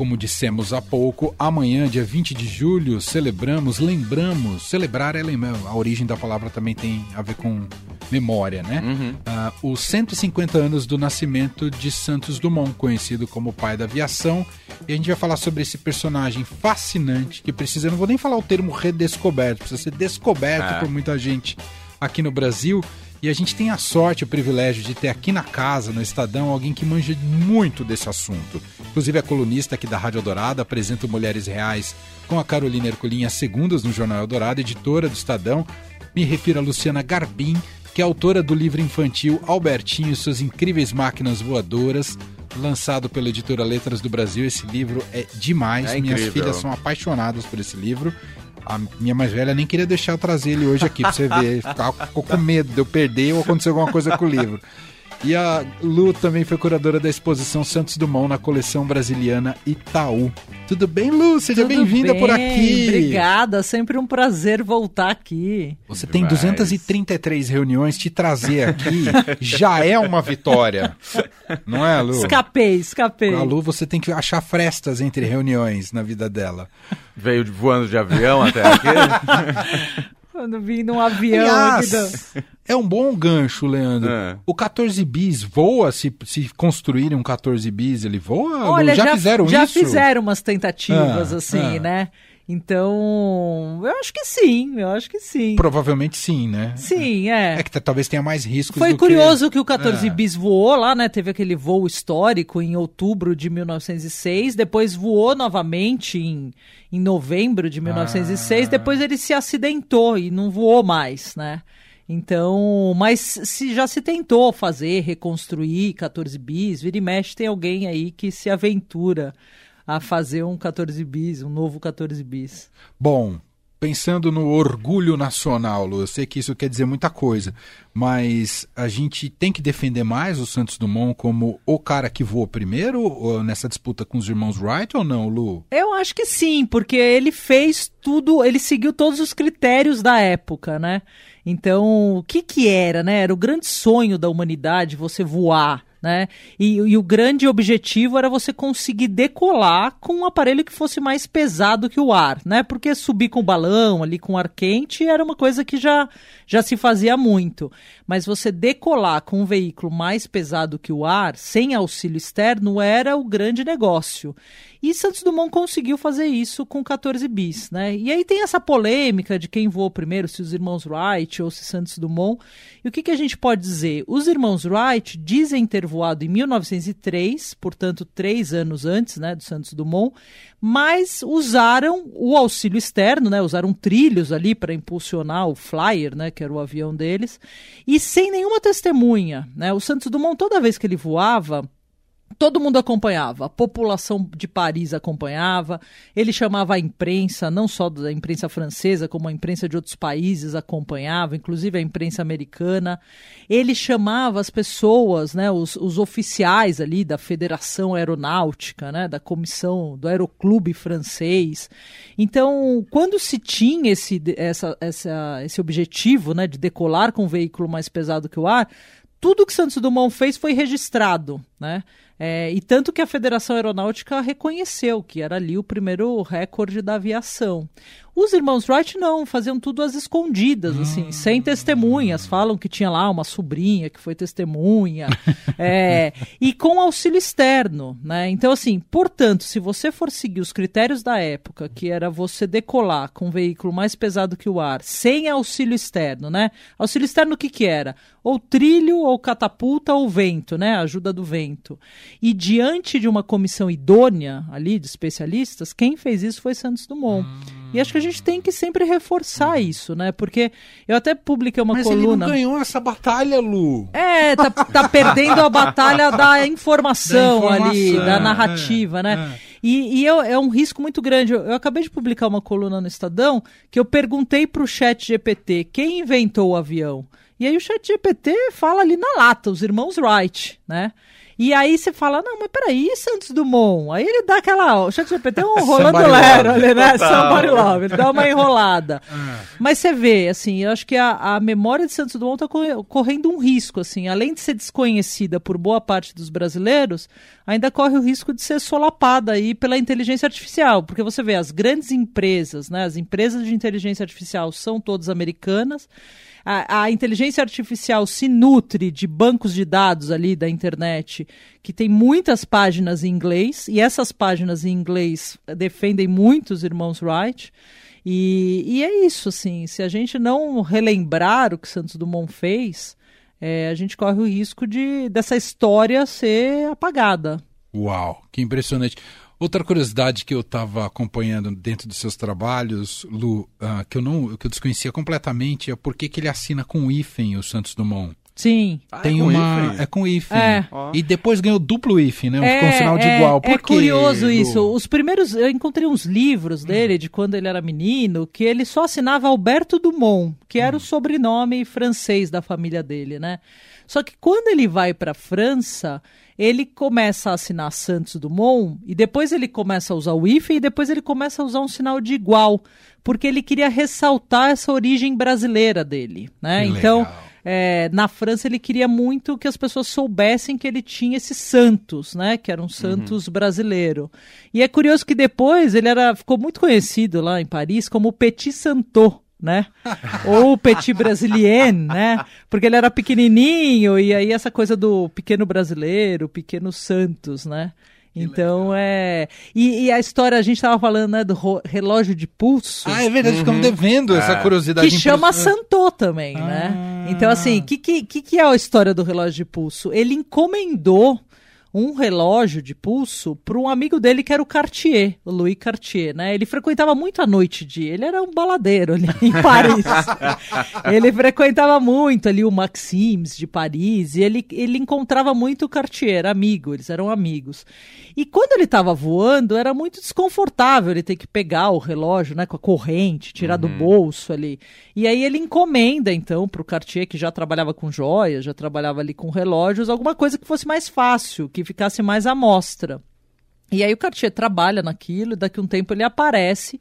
Como dissemos há pouco, amanhã, dia 20 de julho, celebramos, lembramos, celebrar é lembrar, a origem da palavra também tem a ver com memória, né? Uhum. Uh, os 150 anos do nascimento de Santos Dumont, conhecido como pai da aviação. E a gente vai falar sobre esse personagem fascinante que precisa, eu não vou nem falar o termo redescoberto, precisa ser descoberto é. por muita gente aqui no Brasil. E a gente tem a sorte, o privilégio de ter aqui na casa, no Estadão, alguém que manja muito desse assunto. Inclusive é colunista aqui da Rádio Dourado, apresenta Mulheres Reais com a Carolina Herculin às segundas no Jornal Eldorado, editora do Estadão. Me refiro a Luciana Garbim, que é autora do livro infantil Albertinho e suas incríveis máquinas voadoras, lançado pela editora Letras do Brasil. Esse livro é demais. É Minhas filhas são apaixonadas por esse livro. A minha mais velha nem queria deixar eu trazer ele hoje aqui pra você ver. Ficou com medo de eu perder ou acontecer alguma coisa com o livro. E a Lu também foi curadora da exposição Santos Dumont na coleção brasiliana Itaú. Tudo bem, Lu? Seja bem-vinda por aqui. Obrigada, sempre um prazer voltar aqui. Você tem 233 reuniões, te trazer aqui já é uma vitória. Não é, Lu? Escapei, escapei. A Lu, você tem que achar frestas entre reuniões na vida dela. Veio voando de avião até aqui? Quando vim num avião. Aliás, é um bom gancho, Leandro. É. O 14 bis voa? Se, se construírem um 14 bis, ele voa? Olha, já, já fizeram já isso? Já fizeram umas tentativas, ah, assim, ah. né? Então, eu acho que sim, eu acho que sim. Provavelmente sim, né? Sim, é. É que talvez tenha mais riscos Foi curioso que... que... o 14 é. bis voou lá, né? Teve aquele voo histórico em outubro de 1906, depois voou novamente em, em novembro de 1906, ah. depois ele se acidentou e não voou mais, né? Então, mas se já se tentou fazer, reconstruir 14 bis, vira e mexe tem alguém aí que se aventura a fazer um 14 bis, um novo 14 bis. Bom, pensando no orgulho nacional, Lu, eu sei que isso quer dizer muita coisa, mas a gente tem que defender mais o Santos Dumont como o cara que voou primeiro nessa disputa com os irmãos Wright ou não, Lu? Eu acho que sim, porque ele fez tudo, ele seguiu todos os critérios da época, né? Então, o que que era, né? Era o grande sonho da humanidade você voar né? E, e, o grande objetivo era você conseguir decolar com um aparelho que fosse mais pesado que o ar, né? Porque subir com o balão ali com ar quente era uma coisa que já, já se fazia muito. Mas você decolar com um veículo mais pesado que o ar, sem auxílio externo, era o grande negócio. E Santos Dumont conseguiu fazer isso com 14 bis, né? E aí tem essa polêmica de quem voou primeiro, se os irmãos Wright ou se Santos Dumont. E o que, que a gente pode dizer? Os irmãos Wright dizem ter voado em 1903, portanto, três anos antes né, do Santos Dumont, mas usaram o auxílio externo, né? Usaram trilhos ali para impulsionar o Flyer, né? Que era o avião deles, e sem nenhuma testemunha, né? O Santos Dumont, toda vez que ele voava, todo mundo acompanhava, a população de Paris acompanhava, ele chamava a imprensa, não só da imprensa francesa, como a imprensa de outros países acompanhava, inclusive a imprensa americana. Ele chamava as pessoas, né, os, os oficiais ali da Federação Aeronáutica, né, da comissão do Aeroclube francês. Então, quando se tinha esse, essa, essa, esse objetivo né, de decolar com um veículo mais pesado que o ar, tudo que Santos Dumont fez foi registrado, né? É, e tanto que a Federação Aeronáutica reconheceu que era ali o primeiro recorde da aviação. Os irmãos Wright não, faziam tudo às escondidas, assim, hum. sem testemunhas. Falam que tinha lá uma sobrinha que foi testemunha, é, e com auxílio externo, né? Então, assim, portanto, se você for seguir os critérios da época, que era você decolar com um veículo mais pesado que o ar, sem auxílio externo, né? Auxílio externo o que que era? Ou trilho, ou catapulta, ou vento, né? Ajuda do vento. E diante de uma comissão idônea ali de especialistas, quem fez isso foi Santos Dumont. Hum. E acho que a gente tem que sempre reforçar hum. isso, né? Porque eu até publiquei uma Mas coluna. Ele não ganhou essa batalha, Lu. É, tá, tá perdendo a batalha da informação, da informação ali, da é, narrativa, é, né? É. E, e eu, é um risco muito grande. Eu, eu, acabei de publicar uma coluna no Estadão que eu perguntei para o chat GPT quem inventou o avião. E aí o chat GPT fala ali na lata, os irmãos Wright, né? E aí você fala, não, mas peraí, Santos Dumont? Aí ele dá aquela. O chat GPT é um rolando Somebody lero ali, né? Somebody love. Ele dá uma enrolada. Ah. Mas você vê, assim, eu acho que a, a memória de Santos Dumont está correndo um risco, assim, além de ser desconhecida por boa parte dos brasileiros, ainda corre o risco de ser solapada aí pela inteligência artificial, porque você vê as grandes empresas, né, as empresas de inteligência artificial são todas americanas. A, a inteligência artificial se nutre de bancos de dados ali da internet que tem muitas páginas em inglês, e essas páginas em inglês defendem muito os irmãos Wright. E, e é isso, assim, se a gente não relembrar o que Santos Dumont fez, é, a gente corre o risco de dessa história ser apagada. Uau, que impressionante. Outra curiosidade que eu estava acompanhando dentro dos seus trabalhos, Lu, ah, que eu não, que eu desconhecia completamente, é por que que ele assina com hífen o Santos Dumont. Sim. Ah, é Tem com uma, hífen? é com hífen. É. Ó. E depois ganhou duplo hífen, né? É, Com um sinal de é, igual. Por é quê, curioso isso. Os primeiros, eu encontrei uns livros dele de quando ele era menino, que ele só assinava Alberto Dumont, que era o sobrenome francês da família dele, né? Só que quando ele vai para a França, ele começa a assinar Santos Dumont e depois ele começa a usar o hífen e depois ele começa a usar um sinal de igual, porque ele queria ressaltar essa origem brasileira dele, né? Que então, legal. É, na França ele queria muito que as pessoas soubessem que ele tinha esse Santos, né? Que era um Santos brasileiro. E é curioso que depois ele era, ficou muito conhecido lá em Paris como Petit Santo. Né? Ou Petit Brasilien, né? Porque ele era pequenininho e aí essa coisa do pequeno brasileiro, pequeno Santos, né? Então é. E, e a história, a gente estava falando, né, do relógio de pulso Ah, é verdade, ficamos devendo essa É. curiosidade. que chama. Santô também, Ah. né? Então, assim, o que, que que é a história do relógio de pulso? Ele encomendou um relógio de pulso para um amigo dele que era o Cartier, o Louis Cartier, né? Ele frequentava muito a noite de, ele era um baladeiro ali em Paris. ele frequentava muito ali o Maxims de Paris e ele, ele encontrava muito o Cartier, era amigo, eles eram amigos. E quando ele estava voando, era muito desconfortável ele ter que pegar o relógio, né, com a corrente, tirar do bolso ali. E aí ele encomenda então para o Cartier que já trabalhava com joias, já trabalhava ali com relógios, alguma coisa que fosse mais fácil, que ficasse mais à mostra. E aí o Cartier trabalha naquilo, e daqui a um tempo ele aparece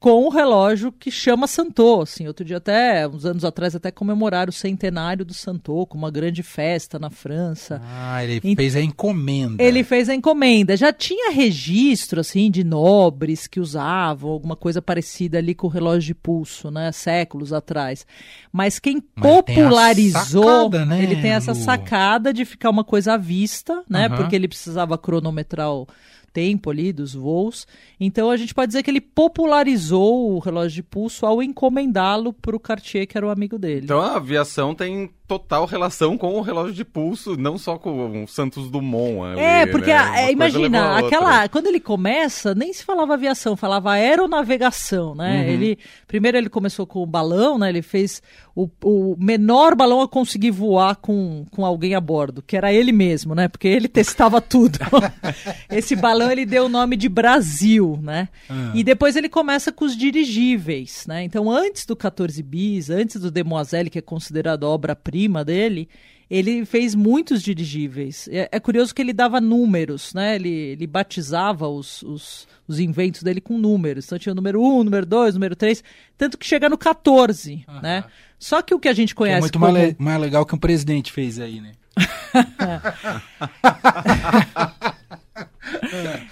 com o relógio que chama Santô. Assim, outro dia até, uns anos atrás, até comemoraram o centenário do Santô, com uma grande festa na França. Ah, ele fez a encomenda. Ele fez a encomenda. Já tinha registro, assim, de nobres que usavam alguma coisa parecida ali com o relógio de pulso, né? Séculos atrás. Mas quem Mas popularizou, sacada, né, ele tem essa Lu? sacada de ficar uma coisa à vista, né? Aham. Porque ele precisava cronometrar o tempo ali dos voos. Então a gente pode dizer que ele popularizou o relógio de pulso ao encomendá-lo para o Cartier, que era o amigo dele. Então a aviação tem total relação com o relógio de pulso, não só com o Santos Dumont. ali, É, porque né? levou imagina, aquela. Quando ele começa, nem se falava aviação, falava aeronavegação, né? Uhum. Ele primeiro ele começou com o balão, né? Ele fez o, o menor balão a conseguir voar com, com alguém a bordo, que era ele mesmo, né? Porque ele testava tudo. Esse balão ele deu o nome de Brasil, né? Ah. E depois ele começa com os dirigíveis, né? Então, antes do 14 bis, antes do Demoiselle, que é considerado a dele, ele fez muitos dirigíveis. É, é curioso que ele dava números, né? Ele, ele batizava os, os, os inventos dele com números. Então tinha o número 1, número 2, número 3, tanto que chega no 14, né? Só que o que a gente é conhece muito como... mais, le- mais legal que um presidente fez aí, né?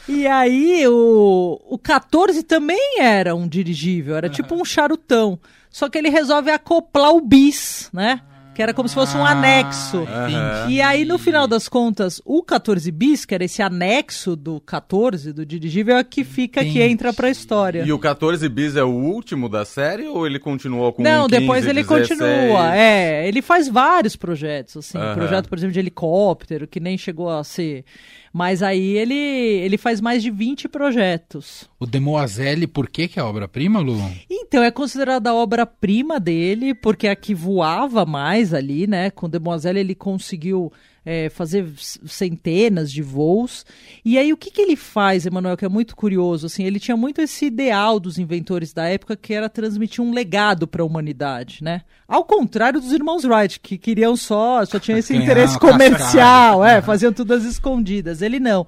E aí, o, o 14 também era um dirigível, era tipo um charutão. Só que ele resolve acoplar o bis, né? Que era como se fosse um Ah, anexo. entendi. E aí, no final das contas, o 14 bis, que era esse anexo do 14, do dirigível, é que fica, que Entendi. entra pra história. E o 14 bis é o último da série ou ele continuou com Não, 15, depois ele 16? continua. É, ele faz vários projetos, assim. Aham. Projeto, por exemplo, de helicóptero, que nem chegou a ser. Mas aí ele, ele faz mais de 20 projetos. O Demoiselle, por que que é obra-prima, Lu? Então, é considerada a obra-prima dele, porque é a que voava mais ali, né? Com o Demoiselle ele conseguiu é, fazer centenas de voos. E aí o que, que ele faz, Emanuel, que é muito curioso, assim, ele tinha muito esse ideal dos inventores da época que era transmitir um legado para a humanidade, né? Ao contrário dos irmãos Wright, que queriam só, só tinha esse interesse comercial, é, faziam tudo às escondidas. Ele não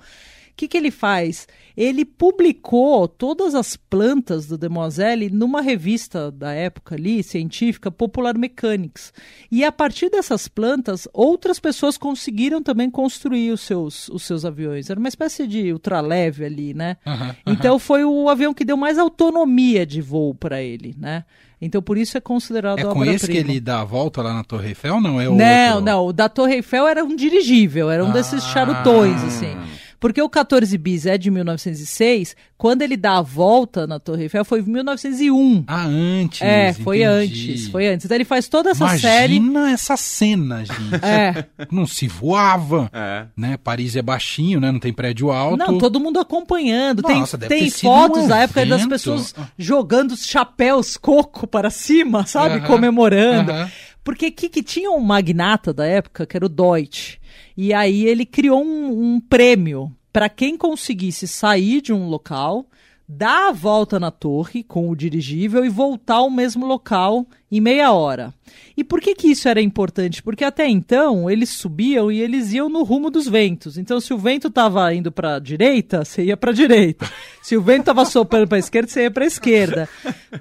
que, que ele faz? Ele publicou todas as plantas do Demoiselle numa revista da época ali, científica, Popular Mechanics. E a partir dessas plantas, outras pessoas conseguiram também construir os seus, os seus aviões. Era uma espécie de ultraleve ali, né? Uhum, então foi o avião que deu mais autonomia de voo para ele, né? Então por isso é considerado É com esse que ele dá a volta lá na Torre Eiffel, não é o Não, outro? não, o da Torre Eiffel era um dirigível, era um ah. desses charutões assim. Porque o 14 bis é de 1906, quando ele dá a volta na Torre Eiffel foi em 1901. Ah, antes. É, foi entendi. antes, foi antes. Então ele faz toda essa Imagina série. Imagina essa cena, gente. É. Não se voava, é. né? Paris é baixinho, né? Não tem prédio alto. Não, todo mundo acompanhando. Nossa, tem tem fotos um da época das pessoas jogando os chapéus coco para cima, sabe? Uh -huh. Comemorando. Uh -huh. Porque que, que tinha um magnata da época, que era o Deutsche. E aí ele criou um, um prêmio para quem conseguisse sair de um local, dar a volta na torre com o dirigível e voltar ao mesmo local em meia hora. E por que, que isso era importante? Porque até então eles subiam e eles iam no rumo dos ventos. Então, se o vento estava indo para a direita, você ia para a direita. Se o vento estava soprando para a esquerda, você ia para a esquerda.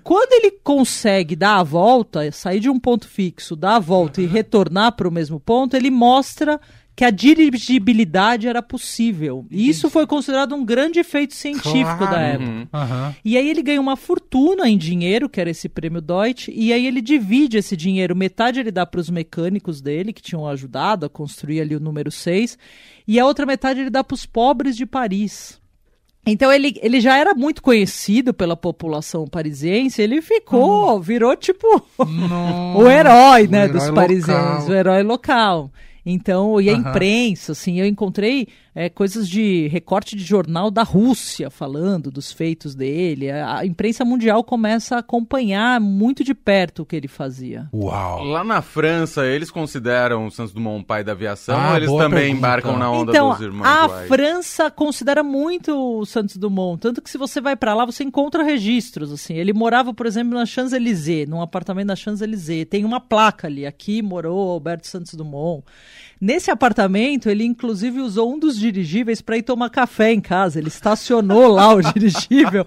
Quando ele consegue dar a volta, sair de um ponto fixo, dar a volta e retornar para o mesmo ponto, ele mostra que a dirigibilidade era possível. E isso foi considerado um grande efeito científico claro. da época. Uhum. E aí ele ganha uma fortuna em dinheiro, que era esse prêmio Deutsche, e aí ele divide esse dinheiro, metade ele dá para os mecânicos dele, que tinham ajudado a construir ali o número 6, e a outra metade ele dá para os pobres de Paris. Então ele, ele já era muito conhecido pela população parisiense, ele ficou, hum. virou tipo o herói, né, o herói dos parisienses, o herói local. Então, e a uhum. imprensa, assim, eu encontrei é, coisas de recorte de jornal da Rússia falando dos feitos dele. A, a, imprensa mundial começa a acompanhar muito de perto o que ele fazia. Uau! Lá na França, eles consideram o Santos Dumont um pai da aviação ah, ou eles também pergunta. embarcam na onda então, dos irmãos A White? França considera muito o Santos Dumont, tanto que se você vai para lá, você encontra registros, assim. Ele morava, por exemplo, na Champs-Élysées, num apartamento na Champs-Élysées. Tem uma placa ali, aqui morou Alberto Santos Dumont. Nesse apartamento, ele inclusive usou um dos dirigíveis para ir tomar café em casa. Ele estacionou lá o dirigível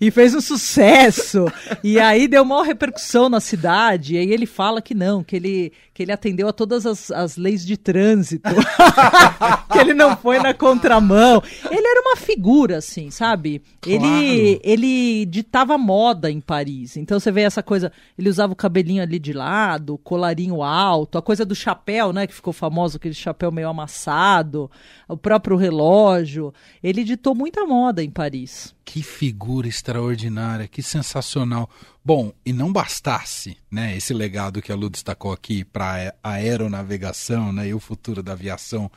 e fez um sucesso. E aí deu uma repercussão na cidade. E aí ele fala que não, que ele, que ele atendeu a todas as, as leis de trânsito, que ele não foi na contramão. Ele era uma figura, assim, sabe? Claro. Ele, ele ditava moda em Paris. Então você vê essa coisa, ele usava o cabelinho ali de lado, colarinho alto, a coisa do chapéu, né, que ficou famoso, aquele chapéu meio amassado, o próprio relógio. Ele ditou muita moda em Paris. Que figura extraordinária, que sensacional. Bom, e não bastasse, né, esse legado que a Lu destacou aqui para a aeronavegação, né, e o futuro da aviação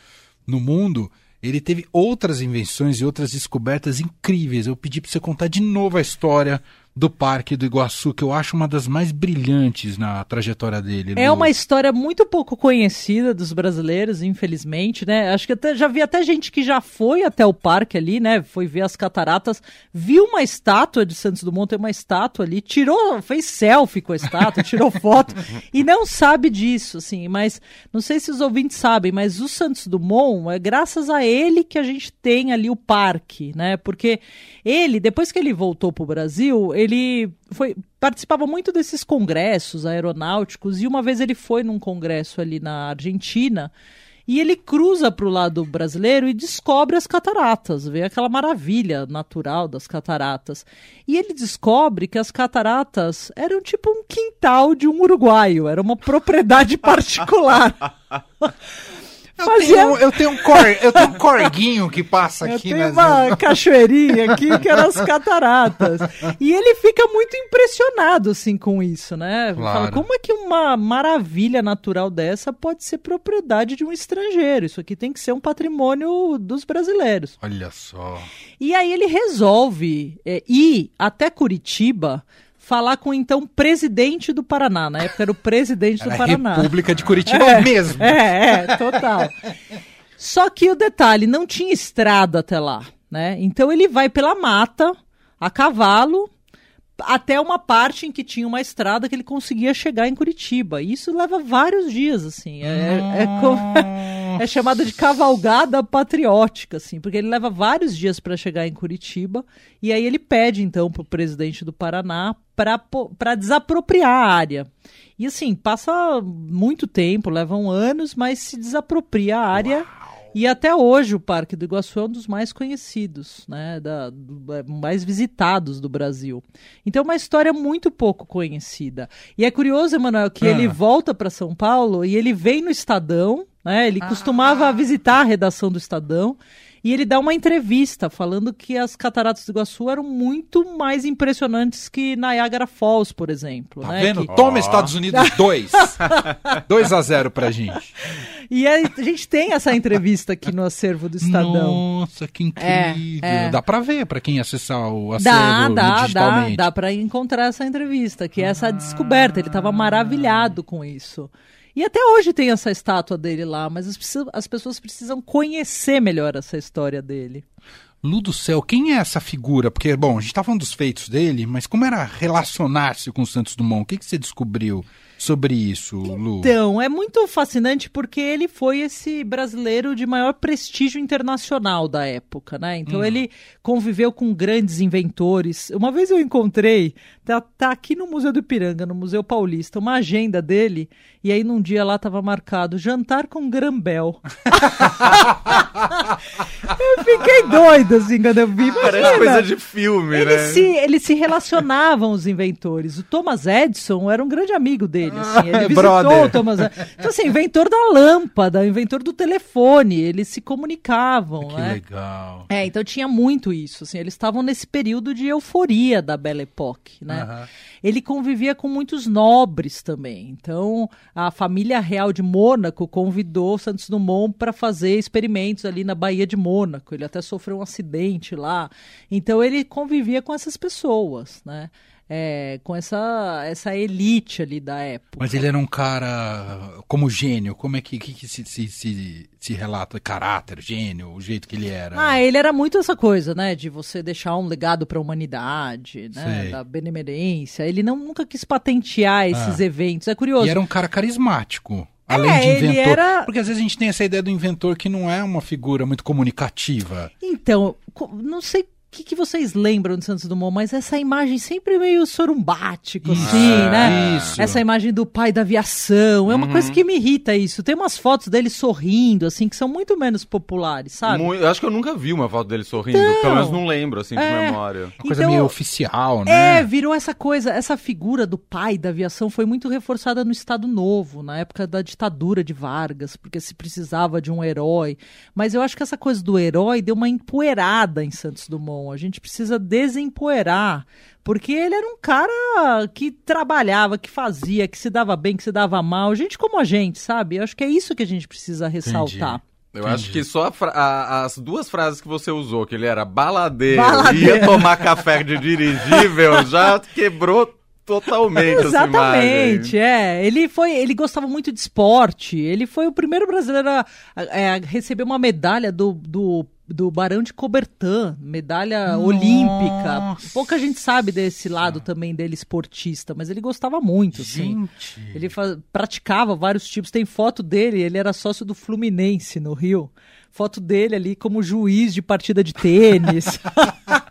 no mundo, ele teve outras invenções e outras descobertas incríveis. Eu pedi para você contar de novo a história do Parque do Iguaçu, que eu acho uma das mais brilhantes na trajetória dele. É uma história muito pouco conhecida dos brasileiros, infelizmente, né? Acho que até, já vi até gente que já foi até o parque ali, né? Foi ver as cataratas, viu uma estátua de Santos Dumont, tem uma estátua ali, tirou, fez selfie com a estátua, tirou foto e não sabe disso, assim. Mas não sei se os ouvintes sabem, mas o Santos Dumont é graças a ele que a gente tem ali o parque, né? Porque ele, depois que ele voltou para o Brasil, ele foi participava muito desses congressos aeronáuticos e uma vez ele foi num congresso ali na Argentina e ele cruza para o lado brasileiro e descobre as cataratas, vê aquela maravilha natural das cataratas. E ele descobre que as cataratas eram tipo um quintal de um uruguaio, era uma propriedade particular. Eu, tenho, eu, tenho um cor, eu tenho um corguinho que passa aqui. Eu tenho uma cachoeirinha aqui que eram as cataratas. E ele fica muito impressionado assim com isso, né? Claro. Fala, como é que uma maravilha natural dessa pode ser propriedade de um estrangeiro? Isso aqui tem que ser um patrimônio dos brasileiros. Olha só. E aí ele resolve é, ir até Curitiba falar com então presidente do Paraná. Na época era o presidente Era do a Paraná. República de Curitiba mesmo. É, é, total. Só que o detalhe, não tinha estrada até lá, né? Então ele vai pela mata, a cavalo, até uma parte em que tinha uma estrada que ele conseguia chegar em Curitiba. E isso leva vários dias, assim. É, é, co- é chamado de cavalgada patriótica, assim, porque ele leva vários dias para chegar em Curitiba. E aí ele pede, então, para o presidente do Paraná para desapropriar a área. E assim, passa muito tempo, levam anos, mas se desapropria a área. E até hoje o Parque do Iguaçu é um dos mais conhecidos, né, da, do- é, mais visitados do Brasil. Então é uma história muito pouco conhecida. E é curioso, Emanuel, que Ah. ele volta para São Paulo e ele vem no Estadão, né? Ele costumava visitar a redação do Estadão. E ele dá uma entrevista falando que as cataratas do Iguaçu eram muito mais impressionantes que Niagara Falls, por exemplo. Tá né? vendo? Que- Toma Estados Unidos 2. 2 a 0 pra gente. E a gente tem essa entrevista aqui no acervo do Estadão. Nossa, que incrível. É, é. Dá pra ver pra quem acessar o Dá, acervo dá, dá, digitalmente. dá para encontrar essa entrevista, que é essa descoberta. Ele estava maravilhado com isso. E até hoje tem essa estátua dele lá, mas as, as pessoas precisam conhecer melhor essa história dele. Lu do céu, quem é essa figura? Porque, bom, a gente tá falando dos feitos dele, mas como era relacionar-se com o Santos Dumont? O que, que você descobriu sobre isso, Lu? Então, é muito fascinante porque ele foi esse brasileiro de maior prestígio internacional da época, né? Então ele conviveu com grandes inventores. Uma vez eu encontrei, tá, tá aqui no Museu do Ipiranga, no Museu Paulista, uma agenda dele, e aí num dia lá tava marcado jantar com Grambel. eu fiquei doido assim quando eu vi. Parece coisa de filme, Eles né? se, eles se relacionavam, os inventores. O Thomas Edison era um grande amigo dele. Assim. Ele visitou o Thomas Edison. Então, assim, inventor da lâmpada, inventor do telefone. Eles se comunicavam, Que né? legal. É, então tinha muito isso. Assim, eles estavam nesse período de euforia da Belle Époque, né? Aham. Ele convivia com muitos nobres também. Então, a família real de Mônaco convidou Santos Dumont para fazer experimentos ali na Baía de Mônaco. Ele até sofreu um acidente lá. Então, ele convivia com essas pessoas, né? É, com essa, essa elite ali da época. Mas ele era um cara como gênio. Como é que, que, que se, se, se, se relata? Caráter, gênio, o jeito que ele era. Ah, ele era muito essa coisa, né? De você deixar um legado para a humanidade, né? Sei. Da benemerência. Ele não, nunca quis patentear esses eventos. É curioso. E era um cara carismático. Além É, de inventor. era- Porque às vezes a gente tem essa ideia do inventor que não é uma figura muito comunicativa. Então, não sei que, que vocês lembram de Santos Dumont, mas essa imagem sempre meio sorumbático, assim, É, né? isso. Essa imagem do pai da aviação. É uma Uhum. coisa que me irrita isso. Tem umas fotos dele sorrindo, assim, que são muito menos populares, sabe? Mu- Eu acho que eu nunca vi uma foto dele sorrindo. Então, Pelo menos não lembro, assim, de é. memória. Uma coisa Então, meio oficial, né? É, virou essa coisa, essa figura do pai da aviação foi muito reforçada no Estado Novo, na época da ditadura de Vargas, porque se precisava de um herói. Mas eu acho que essa coisa do herói deu uma empoeirada em Santos Dumont. A gente precisa desempoeirar, porque ele era um cara que trabalhava, que fazia, que se dava bem, que se dava mal, gente como a gente, sabe? Eu acho que é isso que a gente precisa ressaltar. Eu Entendi. acho que só a a- as duas frases que você usou, que ele era baladeiro, Baladeiro. ia tomar café de dirigível, já quebrou totalmente Exatamente, é. Ele foi, ele gostava muito de esporte. Ele foi o primeiro brasileiro a, a- a receber uma medalha do, do, do Barão de Cobertan, medalha olímpica. Pouca gente sabe desse lado também dele esportista, mas ele gostava muito, assim. Gente. Ele fa- praticava vários tipos. Tem foto dele, ele era sócio do Fluminense no Rio. Foto dele ali como juiz de partida de tênis.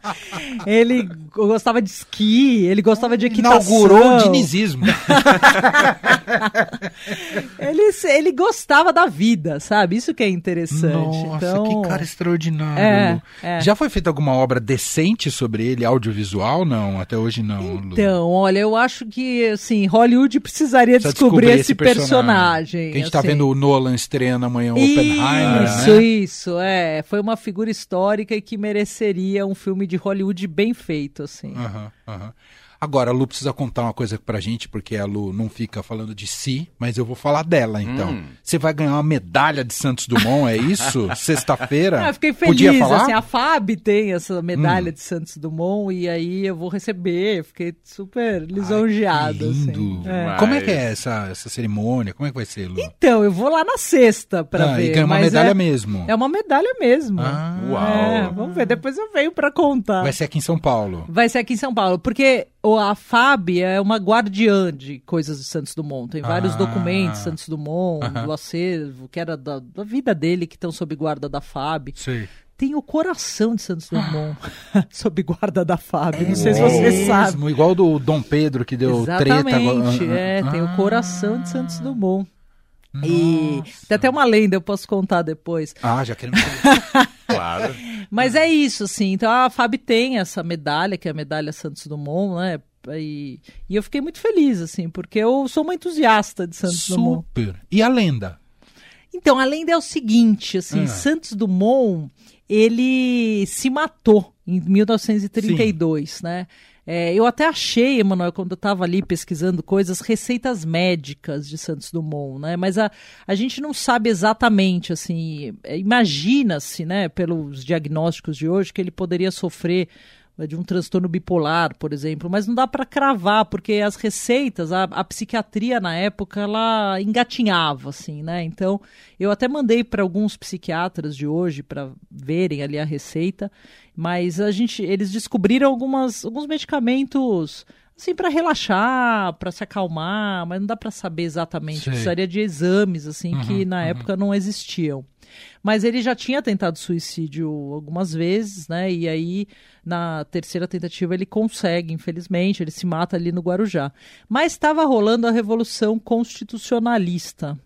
ele gostava de esqui, ele gostava de equitação. Inaugurou o dinizismo. Ele, ele gostava da vida, sabe? Isso que é interessante. Nossa, então, que cara extraordinário. É, Lu. é. Já foi feita alguma obra decente sobre ele, audiovisual? Não, até hoje não. Lu. Então, olha, eu acho que, assim, Hollywood precisaria Precisa descobrir, esse personagem. Que a gente tá assim. vendo o Nolan estreando amanhã o Oppenheimer, Isso, né? isso, é. Foi uma figura histórica e que mereceria um filme de Hollywood bem feito, assim. Aham, aham. Agora, a Lu precisa contar uma coisa pra gente, porque a Lu não fica falando de si, mas eu vou falar dela, então. Hum. Você vai ganhar uma medalha de Santos Dumont, é isso? Sexta-feira? Ah, eu fiquei Podia feliz, falar? assim, a FAB tem essa medalha Hum. de Santos Dumont e aí eu vou receber, fiquei super lisonjeado, lindo. assim. É. Como é que é essa, essa cerimônia? Como é que vai ser, Lu? Então, eu vou lá na sexta pra Ah, ver. e ganha uma mas medalha é, mesmo. É uma medalha mesmo. Ah, Uau. É, vamos ver, depois eu venho pra contar. Vai ser aqui em São Paulo. Vai ser aqui em São Paulo, porque o- a FAB é uma guardiã de coisas de Santos Dumont. Tem vários Ah. documentos Santos Dumont, do acervo, que era da, da vida dele, que estão sob guarda da FAB. Sei. Tem o coração de Santos Dumont sob guarda da FAB. Não É sei se você sabe. Igual do Dom Pedro que deu treta. Exatamente, agora- é, tem o Ah. coração de Santos Dumont. E Nossa. tem até uma lenda, eu posso contar depois. Ah, já queremos. Claro. Mas é isso, assim. Então a FAB tem essa medalha, que é a medalha Santos Dumont, né? E, e eu fiquei muito feliz, assim, porque eu sou uma entusiasta de Santos Dumont. Super. E a lenda? Então, a lenda é o seguinte, assim, Ah. Santos Dumont, ele se matou em 1932, né? É, eu até achei, Emanuel, quando eu estava ali pesquisando coisas, receitas médicas de Santos Dumont, né? Mas a, a gente não sabe exatamente, assim, é, imagina-se, né, pelos diagnósticos de hoje, que ele poderia sofrer de um transtorno bipolar, por exemplo, mas não dá para cravar, porque as receitas, a, a psiquiatria na época, ela engatinhava, assim, né? Então, eu até mandei para alguns psiquiatras de hoje para verem ali a receita, mas a gente, eles descobriram algumas, alguns medicamentos assim para relaxar, para se acalmar, mas não dá para saber exatamente. Sei. Precisaria de exames assim que Uhum, na uhum. época não existiam. Mas ele já tinha tentado suicídio algumas vezes, né? E aí, na terceira tentativa, ele consegue, infelizmente, ele se mata ali no Guarujá. Mas estava rolando a Revolução Constitucionalista,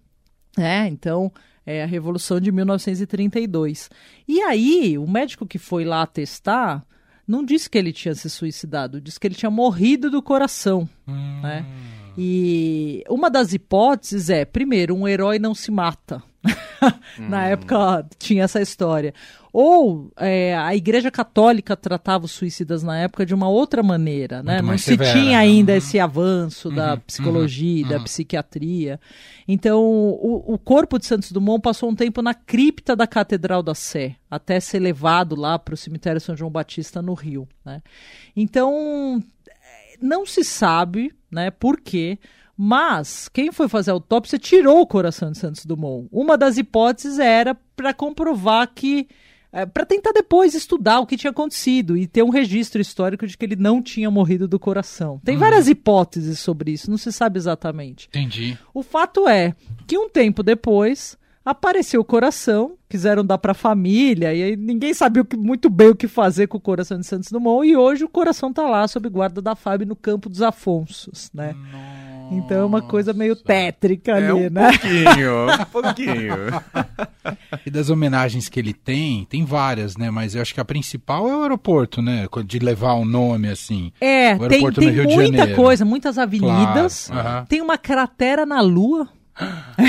né? Então, é a Revolução de 1932. E aí, o médico que foi lá testar não disse que ele tinha se suicidado, disse que ele tinha morrido do coração. Hum. Né? E uma das hipóteses é, primeiro, um herói não se mata. Na época tinha essa história. Ou é, a Igreja Católica tratava os suicidas na época de uma outra maneira, né? Não se severa. tinha ainda Uhum. esse avanço da Uhum, psicologia, uhum, da psiquiatria. Então, o, o corpo de Santos Dumont passou um tempo na cripta da Catedral da Sé, até ser levado lá para o cemitério São João Batista, no Rio. Né? Então, não se sabe né, por quê, mas quem foi fazer a autópsia tirou o coração de Santos Dumont. Uma das hipóteses era para comprovar que. para tentar depois estudar o que tinha acontecido e ter um registro histórico de que ele não tinha morrido do coração. Tem várias hipóteses sobre isso, não se sabe exatamente. Entendi. O fato é que um tempo depois apareceu o coração, quiseram dar para a família e aí ninguém sabia que- muito bem o que fazer com o coração de Santos Dumont e hoje o coração tá lá sob guarda da FAB no Campo dos Afonsos, né? Então é uma coisa meio tétrica ali, É um né? pouquinho, um pouquinho. E das homenagens que ele tem, tem várias, né? Mas eu acho que a principal é o aeroporto, né? De levar o nome assim. É, O tem, aeroporto tem no Rio de muita coisa, muitas avenidas, Claro, aham. tem uma cratera na Lua,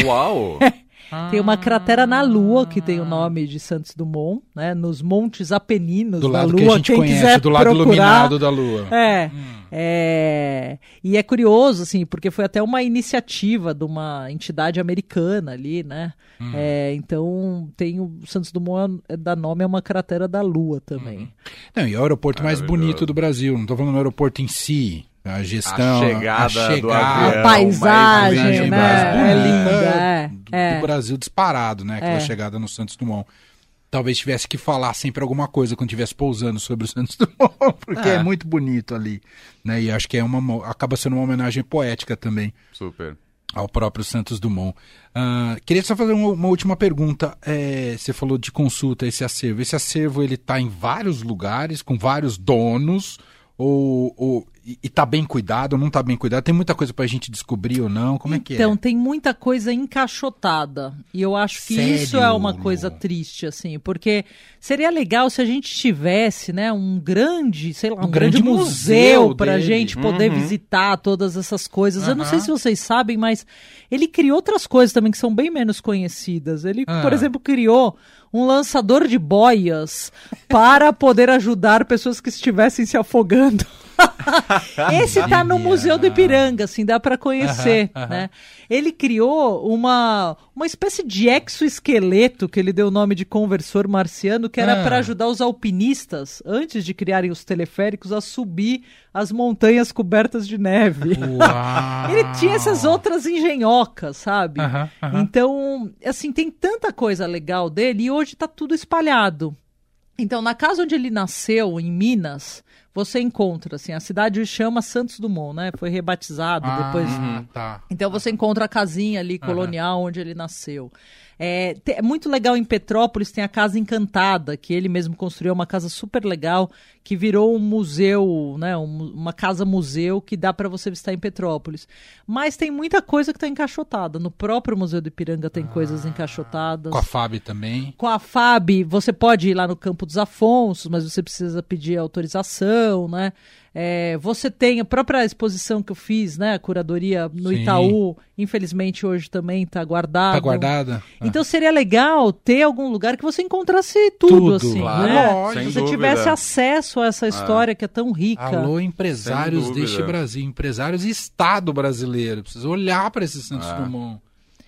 Uau! tem uma cratera na Lua que tem o nome de Santos Dumont, né? Nos Montes Apeninos Do da lado Lua, que a gente quem conhece, quiser do lado procurar, iluminado da Lua. É, é, e é curioso, assim, porque foi até uma iniciativa de uma entidade americana ali, né? É, então tem o Santos Dumont é, dá nome a uma cratera da Lua também. Não, e é o aeroporto mais bonito do Brasil. Não tô falando do aeroporto em si. A gestão, A chegada do A avião. paisagem, mais- né? mais É bonita linda, é. do, é. do Brasil disparado, né? Aquela É. chegada no Santos Dumont. Talvez tivesse que falar sempre alguma coisa quando estivesse pousando sobre o Santos Dumont, porque é. É. muito bonito ali, né? E acho que é uma acaba sendo uma homenagem poética também Super. ao próprio Santos Dumont. Ah, queria só fazer uma, uma última pergunta. É, você falou de consulta esse acervo. Esse acervo ele está em vários lugares, com vários donos, ou, ou e, e tá bem cuidado, não tá bem cuidado? Tem muita coisa pra gente descobrir ou não? Como é que Então, é? tem muita coisa encaixotada. E eu acho que Sério, isso é uma coisa triste, assim, porque seria legal se a gente tivesse, né, um grande, sei lá, um, Um grande, grande museu museu pra dele. gente poder Uhum. visitar todas essas coisas. Eu não sei se vocês sabem, mas ele criou outras coisas também que são bem menos conhecidas. Ele, Ah. por exemplo, criou um lançador de boias para poder ajudar pessoas que estivessem se afogando. Esse tá no Museu do Ipiranga, assim, dá para conhecer, Aham, aham. né? Ele criou uma, uma espécie de exoesqueleto que ele deu o nome de conversor marciano, que era Ah. para ajudar os alpinistas, antes de criarem os teleféricos, a subir as montanhas cobertas de neve. Ele tinha essas outras engenhocas, sabe? Então, assim, tem tanta coisa legal dele e hoje tá tudo espalhado. Então, na casa onde ele nasceu, em Minas, você encontra, assim, a cidade chama Santos Dumont, né? Foi rebatizado depois. Ah, tá. Então você encontra a casinha ali colonial onde ele nasceu. É, é muito legal em Petrópolis, tem a Casa Encantada, que ele mesmo construiu, uma casa super legal, que virou um museu, né, um uma casa-museu que dá para você visitar em Petrópolis. Mas tem muita coisa que está encaixotada. No próprio Museu do Ipiranga tem coisas encaixotadas. Com a Fábio também. Com a FAB, você pode ir lá no Campo dos Afonsos, mas você precisa pedir autorização, né? É, você tem a própria exposição que eu fiz, né? A curadoria no Sim. Itaú, infelizmente hoje também está. Tá guardada? Então seria legal ter algum lugar que você encontrasse tudo, Tudo, assim, claro, né? lógico. Se Sem você dúvida. tivesse acesso a essa história que é tão rica. Alô, empresários deste Brasil, empresários e Estado brasileiro. Precisa olhar para esse Santos É. Dumont.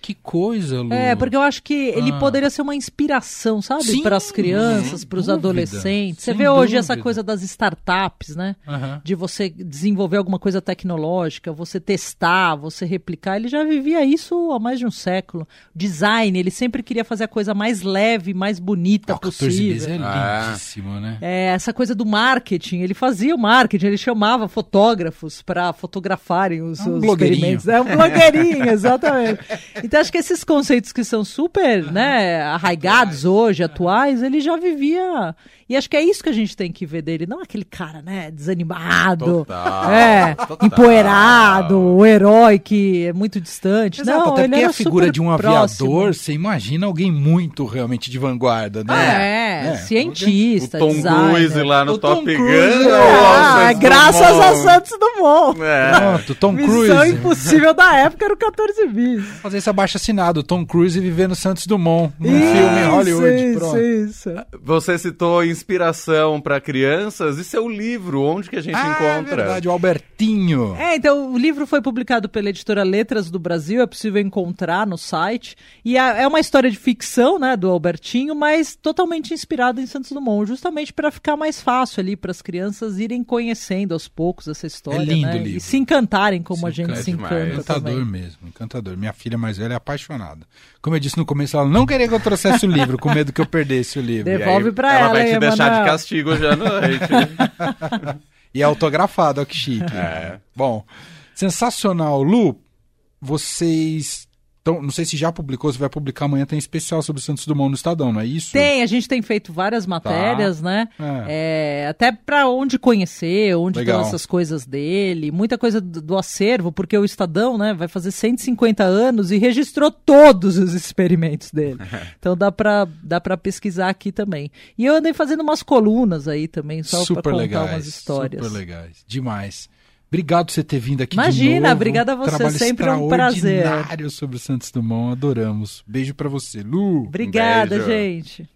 Que coisa, Lu. É, porque eu acho que ele Ah. poderia ser uma inspiração, sabe? Para as crianças, para os dúvida, adolescentes. Você vê hoje essa dúvida. coisa das startups, né? De você desenvolver alguma coisa tecnológica, você testar, você replicar. Ele já vivia isso há mais de um século. Design, ele sempre queria fazer a coisa mais leve, mais bonita o 14 bis possível. é Ah. lindíssimo, né? É, essa coisa do marketing, ele fazia o marketing, ele chamava fotógrafos para fotografarem os, É um os experimentos. É um blogueirinho, exatamente. Então acho que esses conceitos que são super, né, arraigados hoje, atuais, ele já vivia. E acho que é isso que a gente tem que ver dele, não aquele cara, né, desanimado, Total, é, total. empoeirado, o herói que é muito distante. Exato, não, até ele porque era a figura super de um próximo. aviador, você imagina alguém muito realmente de vanguarda, né? Ah, é, É, O cientista, Tom designer. Cruise lá no O Tom Top Gun. Ah, Nossa, graças a. Santos Dumont. É. Pronto, Tom Missão Cruise. impossível da época era o 14 bis. Fazer esse abaixo assinado, Tom Cruise vivendo Santos Dumont, num Isso, filme em Hollywood. Isso, Pronto. isso. Você citou inspiração para crianças e seu livro, onde que a gente Ah, é encontra? verdade, o Albertinho. É, então o livro foi publicado pela editora Letras do Brasil, é possível encontrar no site. E é é uma história de ficção, né, do Albertinho, mas totalmente inspirada em Santos Dumont, justamente para ficar mais fácil ali para as crianças irem conhecendo aos poucos essa história, É lindo né? o livro. E se encantarem como Se a gente encanta se demais. encanta Encantador também. mesmo, encantador. Minha filha mais velha é apaixonada. Como eu disse no começo, ela não queria que eu trouxesse o livro, com medo que eu perdesse o livro. E aí, Devolve pra ela. ela, vai te hein, deixar de castigo já no noite. E é autografado, ó que chique. É. Bom, sensacional. Lu, vocês. Então, não sei se já publicou, se vai publicar amanhã, tem especial sobre o Santos Dumont no Estadão, não é isso? Tem, a gente tem feito várias matérias, né? É, até para onde conhecer, onde Legal. estão essas coisas dele, muita coisa do, do acervo, porque o Estadão, né, vai fazer 150 anos e registrou todos os experimentos dele. então dá para dá pesquisar aqui também. E eu andei fazendo umas colunas aí também, só para contar legais. umas histórias. Super legais. Demais. Obrigado por você ter vindo aqui de Imagina, novo. obrigada a você, Trabalho sempre é um prazer. sobre o Santos Dumont, adoramos. Beijo pra você, Lu. Obrigada, Beijo. gente.